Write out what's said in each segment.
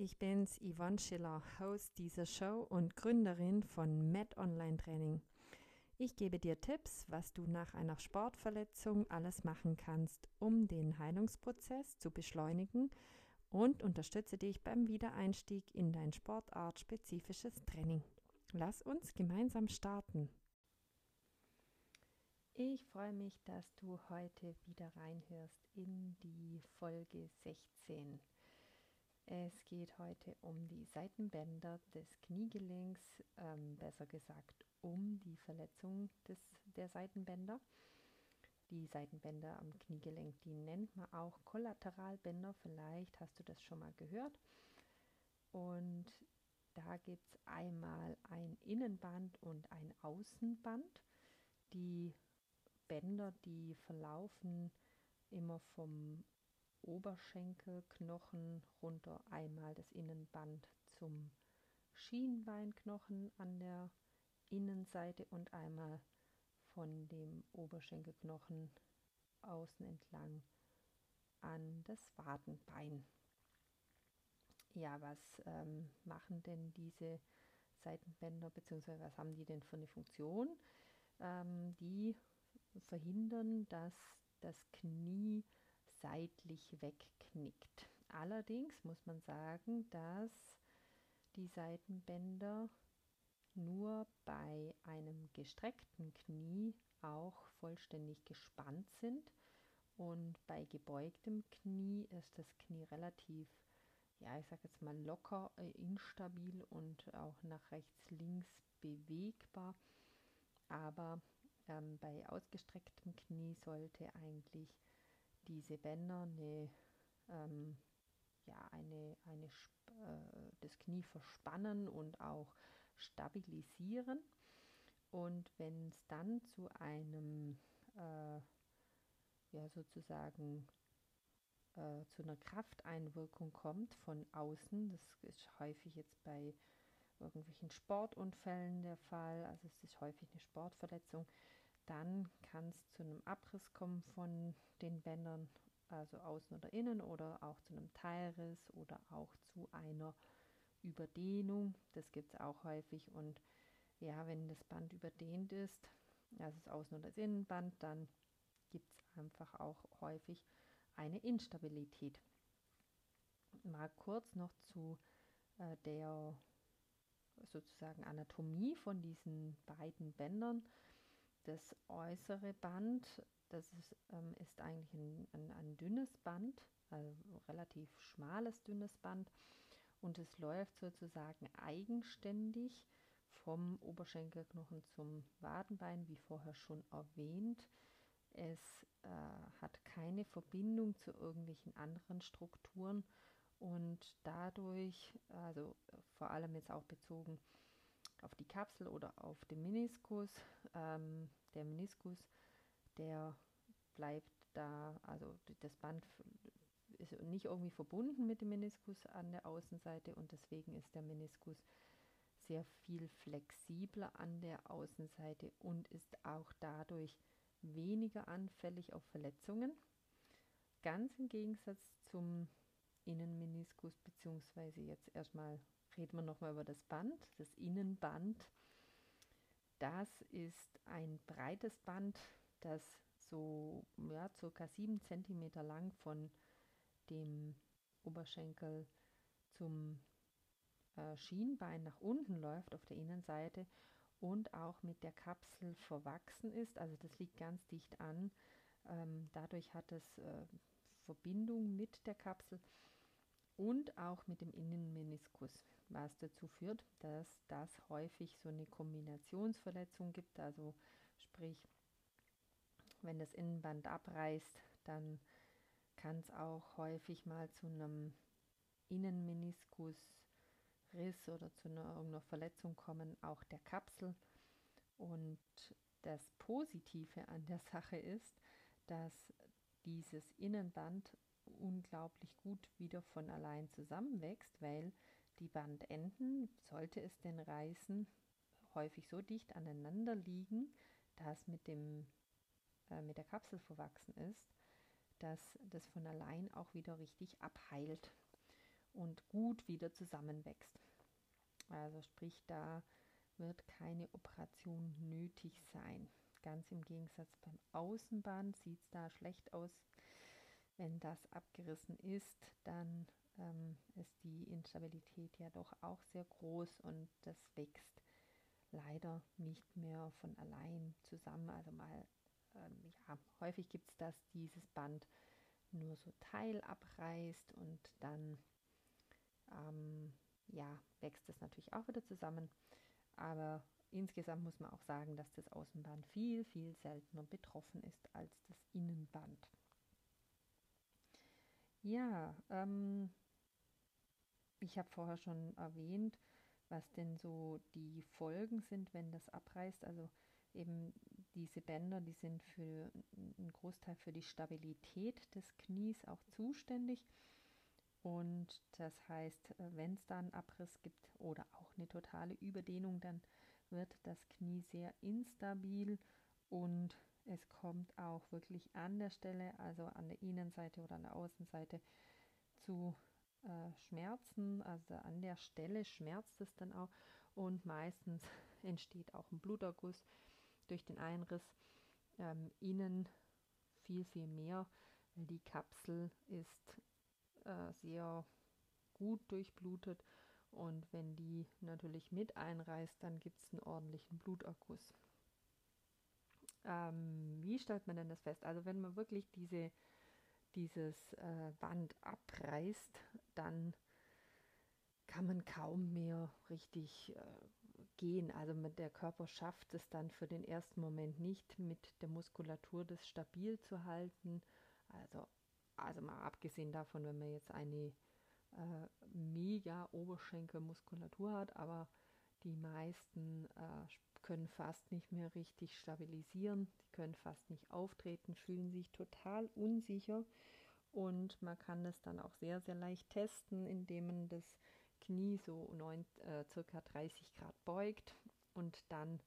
ich bin's, Yvonne Schiller, Host dieser Show und Gründerin von Med Online Training. Ich gebe dir Tipps, was du nach einer Sportverletzung alles machen kannst, um den Heilungsprozess zu beschleunigen und unterstütze dich beim Wiedereinstieg in dein sportartspezifisches Training. Lass uns gemeinsam starten. Ich freue mich, dass du heute wieder reinhörst in die Folge 16. Es geht heute um die Seitenbänder des Kniegelenks, ähm, besser gesagt um die Verletzung des, der Seitenbänder. Die Seitenbänder am Kniegelenk, die nennt man auch Kollateralbänder, vielleicht hast du das schon mal gehört. Und da gibt es einmal ein Innenband und ein Außenband. Die Bänder, die verlaufen immer vom Oberschenkelknochen runter einmal das Innenband zum Schienbeinknochen an der Innenseite und einmal von dem Oberschenkelknochen außen entlang an das Wadenbein. Ja, was ähm, machen denn diese Seitenbänder, beziehungsweise was haben die denn für eine Funktion? Ähm, die verhindern, dass das Knie seitlich wegknickt. Allerdings muss man sagen, dass die Seitenbänder nur bei einem gestreckten Knie auch vollständig gespannt sind und bei gebeugtem Knie ist das Knie relativ, ja, ich sage jetzt mal locker, äh, instabil und auch nach rechts, links bewegbar. Aber ähm, bei ausgestrecktem Knie sollte eigentlich diese Bänder eine, ähm, ja, eine, eine, äh, das Knie verspannen und auch stabilisieren. Und wenn es dann zu einem, äh, ja, sozusagen äh, zu einer Krafteinwirkung kommt von außen, das ist häufig jetzt bei irgendwelchen Sportunfällen der Fall, also es ist häufig eine Sportverletzung, dann kann es zu einem Abriss kommen von den Bändern, also außen oder innen, oder auch zu einem Teilriss oder auch zu einer Überdehnung. Das gibt es auch häufig. Und ja, wenn das Band überdehnt ist, also das Außen- oder das Innenband, dann gibt es einfach auch häufig eine Instabilität. Mal kurz noch zu äh, der sozusagen Anatomie von diesen beiden Bändern. Das äußere Band, das ist, ähm, ist eigentlich ein, ein, ein, dünnes Band, also relativ schmales, dünnes Band. Und es läuft sozusagen eigenständig vom Oberschenkelknochen zum Wadenbein, wie vorher schon erwähnt. Es äh, hat keine Verbindung zu irgendwelchen anderen Strukturen und dadurch, also vor allem jetzt auch bezogen auf die Kapsel oder auf den Meniskus. Ähm, der Meniskus, der bleibt da, also das Band ist nicht irgendwie verbunden mit dem Meniskus an der Außenseite und deswegen ist der Meniskus sehr viel flexibler an der Außenseite und ist auch dadurch weniger anfällig auf Verletzungen. Ganz im Gegensatz zum Innenmeniskus, beziehungsweise jetzt erstmal reden wir nochmal über das Band, das Innenband. Das ist ein breites Band, das so ja, circa 7 cm lang von dem Oberschenkel zum äh, Schienbein nach unten läuft auf der Innenseite und auch mit der Kapsel verwachsen ist. Also das liegt ganz dicht an. Ähm, dadurch hat es äh, Verbindung mit der Kapsel und auch mit dem Innenmeniskus, was dazu führt, dass das häufig so eine Kombinationsverletzung gibt. Also sprich, wenn das Innenband abreißt, dann kann es auch häufig mal zu einem Innenmeniskusriss oder zu einer, irgendeiner Verletzung kommen, auch der Kapsel. Und das Positive an der Sache ist, dass dieses Innenband unglaublich gut wieder von allein zusammenwächst, weil die Bandenden, sollte es denn reißen, häufig so dicht aneinander liegen, dass mit, dem, äh, mit der Kapsel verwachsen ist, dass das von allein auch wieder richtig abheilt. und gut wieder zusammenwächst. Also sprich, da wird keine Operation nötig sein. Ganz im Gegensatz beim Außenband sieht es da schlecht aus. Wenn das abgerissen ist, dann ähm, ist die Instabilität ja doch auch sehr groß und das wächst leider nicht mehr von allein zusammen. Also mal, ähm, ja, häufig gibt es, dass dieses Band nur so Teil abreißt und dann ähm, ja, wächst es natürlich auch wieder zusammen. Aber insgesamt muss man auch sagen, dass das Außenband viel, viel seltener betroffen ist als das Innenband. Ja, ähm, ich habe vorher schon erwähnt, was denn so die Folgen sind, wenn das abreißt. Also eben diese Bänder, die sind für einen Großteil für die Stabilität des Knies auch zuständig. Und das heißt, wenn es da einen Abriss gibt oder auch eine totale Überdehnung, dann wird das Knie sehr instabil und es kommt auch wirklich an der Stelle, also an der Innenseite oder an der Außenseite, zu äh, Schmerzen. Also an der Stelle schmerzt es dann auch und meistens entsteht auch ein Bluterguss durch den Einriss. Ähm, innen viel, viel mehr, weil die Kapsel ist äh, sehr gut durchblutet und wenn die natürlich mit einreißt, dann gibt es einen ordentlichen Bluterguss. Ähm, wie stellt man denn das fest? Also wenn man wirklich diese, dieses äh, Band abreißt, dann kann man kaum mehr richtig äh, gehen. Also der Körper schafft es dann für den ersten Moment nicht, mit der Muskulatur das stabil zu halten. Also also mal abgesehen davon, wenn man jetzt eine äh, mega Oberschenkelmuskulatur hat, aber die meisten äh, können fast nicht mehr richtig stabilisieren, die können fast nicht auftreten, fühlen sich total unsicher und man kann das dann auch sehr, sehr leicht testen, indem man das Knie so neun, äh, circa 30 Grad beugt und dann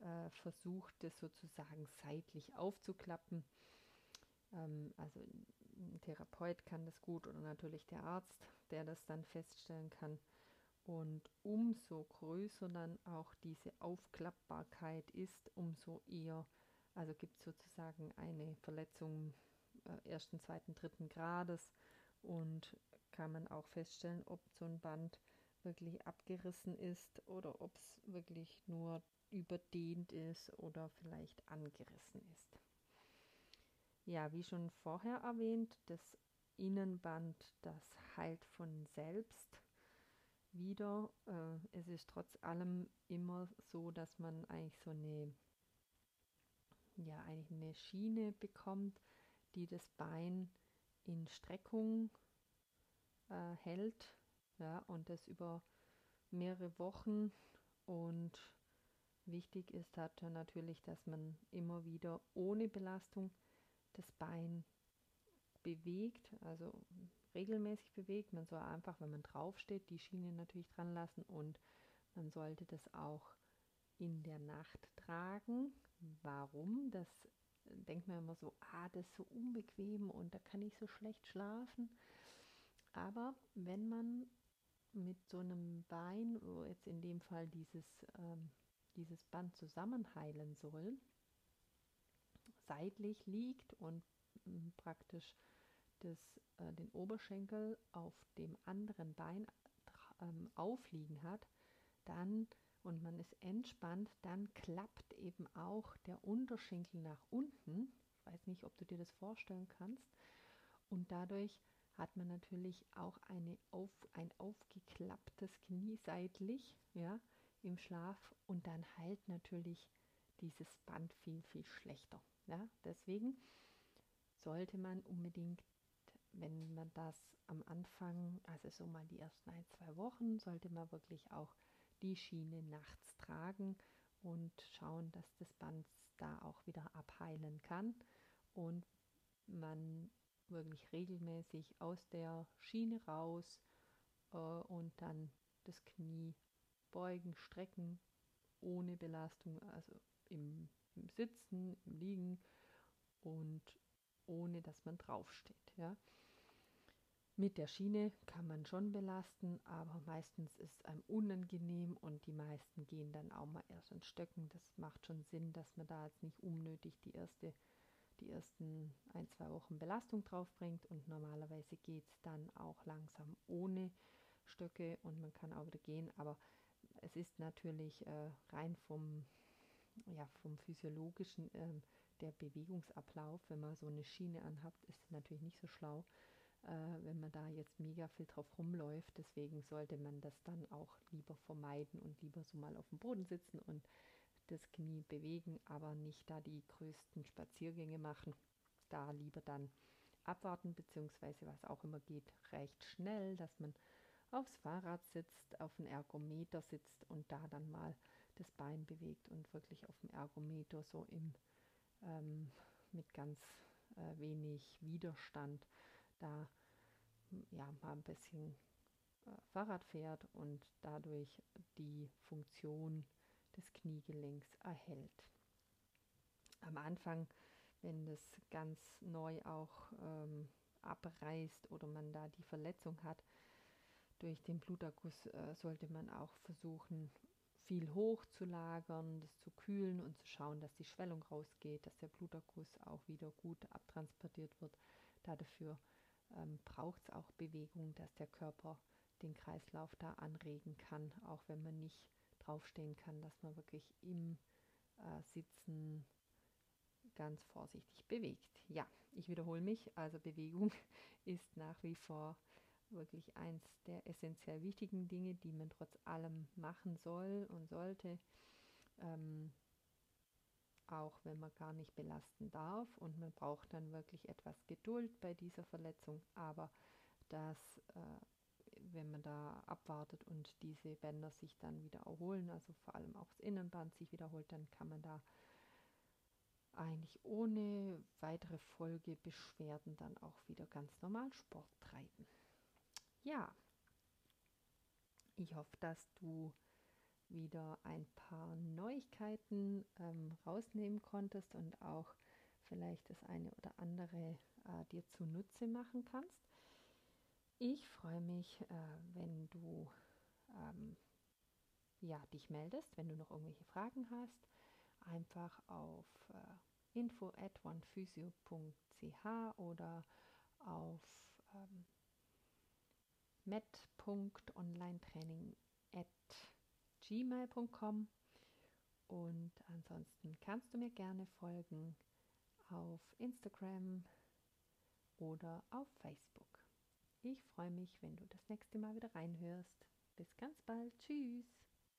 äh, versucht, es sozusagen seitlich aufzuklappen. Ähm, also ein Therapeut kann das gut oder natürlich der Arzt, der das dann feststellen kann. Und umso größer dann auch diese Aufklappbarkeit ist, umso eher, also gibt es sozusagen eine Verletzung äh, ersten, zweiten, dritten Grades und kann man auch feststellen, ob so ein Band wirklich abgerissen ist oder ob es wirklich nur überdehnt ist oder vielleicht angerissen ist. Ja, wie schon vorher erwähnt, das Innenband, das heilt von selbst wieder. Äh, es ist trotz allem immer so, dass man eigentlich so eine, ja, eigentlich eine Schiene bekommt, die das Bein in Streckung äh, hält, ja, und das über mehrere Wochen. Und wichtig ist halt natürlich, dass man immer wieder ohne Belastung das Bein bewegt, also regelmäßig bewegt. Man soll einfach, wenn man draufsteht, die Schiene natürlich dran lassen und man sollte das auch in der Nacht tragen. Warum? Das denkt man immer so, ah, das ist so unbequem und da kann ich so schlecht schlafen. Aber wenn man mit so einem Bein, jetzt in dem Fall dieses, ähm, dieses Band zusammenheilen soll, seitlich liegt und praktisch das, äh, den Oberschenkel auf dem anderen Bein ähm, aufliegen hat, dann und man ist entspannt, dann klappt eben auch der Unterschenkel nach unten. Ich weiß nicht, ob du dir das vorstellen kannst. Und dadurch hat man natürlich auch eine auf, ein aufgeklapptes Knie seitlich ja, im Schlaf und dann heilt natürlich dieses Band viel, viel schlechter. Ja? Deswegen sollte man unbedingt, wenn man das am Anfang, also so mal die ersten ein, zwei Wochen, sollte man wirklich auch die Schiene nachts tragen und schauen, dass das Band da auch wieder abheilen kann und man wirklich regelmäßig aus der Schiene raus äh, und dann das Knie beugen, strecken, ohne Belastung, also im im Sitzen, im Liegen und ohne dass man draufsteht. Ja. Mit der Schiene kann man schon belasten, aber meistens ist es einem unangenehm und die meisten gehen dann auch mal erst in Stöcken. Das macht schon Sinn, dass man da jetzt nicht unnötig die erste die ersten ein, zwei Wochen Belastung drauf bringt. Und normalerweise geht es dann auch langsam ohne Stöcke und man kann auch wieder gehen, aber es ist natürlich äh, rein vom, ja, vom physiologischen äh, der Bewegungsablauf, wenn man so eine Schiene anhabt, ist natürlich nicht so schlau, wenn man da jetzt mega viel drauf rumläuft. Deswegen sollte man das dann auch lieber vermeiden und lieber so mal auf dem Boden sitzen und das Knie bewegen, aber nicht da die größten Spaziergänge machen. Da lieber dann abwarten, beziehungsweise was auch immer geht, recht schnell, dass man aufs Fahrrad sitzt, auf dem Ergometer sitzt und da dann mal das Bein bewegt und wirklich auf dem Ergometer so im ähm, mit ganz äh, wenig Widerstand da ja mal ein bisschen äh, Fahrrad fährt und dadurch die Funktion des Kniegelenks erhält. Am Anfang, wenn das ganz neu auch ähm, abreißt oder man da die Verletzung hat durch den Bluterguss, äh, sollte man auch versuchen, viel hoch zu lagern, das zu kühlen und zu schauen, dass die Schwellung rausgeht, dass der Bluterguss auch wieder gut abtransportiert wird. Dafür ähm, braucht es auch Bewegung, dass der Körper den Kreislauf da anregen kann, auch wenn man nicht draufstehen kann, dass man wirklich im äh, Sitzen ganz vorsichtig bewegt. Ja, ich wiederhole mich, also Bewegung ist nach wie vor wirklich eins der essentiell wichtigen Dinge, die man trotz allem machen soll und sollte, ähm, auch wenn man gar nicht belasten darf. Und man braucht dann wirklich etwas Geduld bei dieser Verletzung, aber das äh, wenn man da abwartet und diese Bänder sich dann wieder erholen, also vor allem auch das Innenband sich wiederholt, dann kann man da eigentlich ohne weitere Folgebeschwerden dann auch wieder ganz normal Sport treiben. Ja, ich hoffe, dass du wieder ein paar Neuigkeiten ähm, rausnehmen konntest und auch vielleicht das eine oder andere äh, dir zunutze machen kannst. Ich freue mich, äh, wenn du ähm, ja, dich meldest, wenn du noch irgendwelche Fragen hast. Einfach auf äh, info at onephysio.ch oder auf ähm, met.onlinetraining at gmail.com und ansonsten kannst du mir gerne folgen auf Instagram oder auf Facebook. Ich freue mich, wenn du das nächste Mal wieder reinhörst. Bis ganz bald. Tschüss.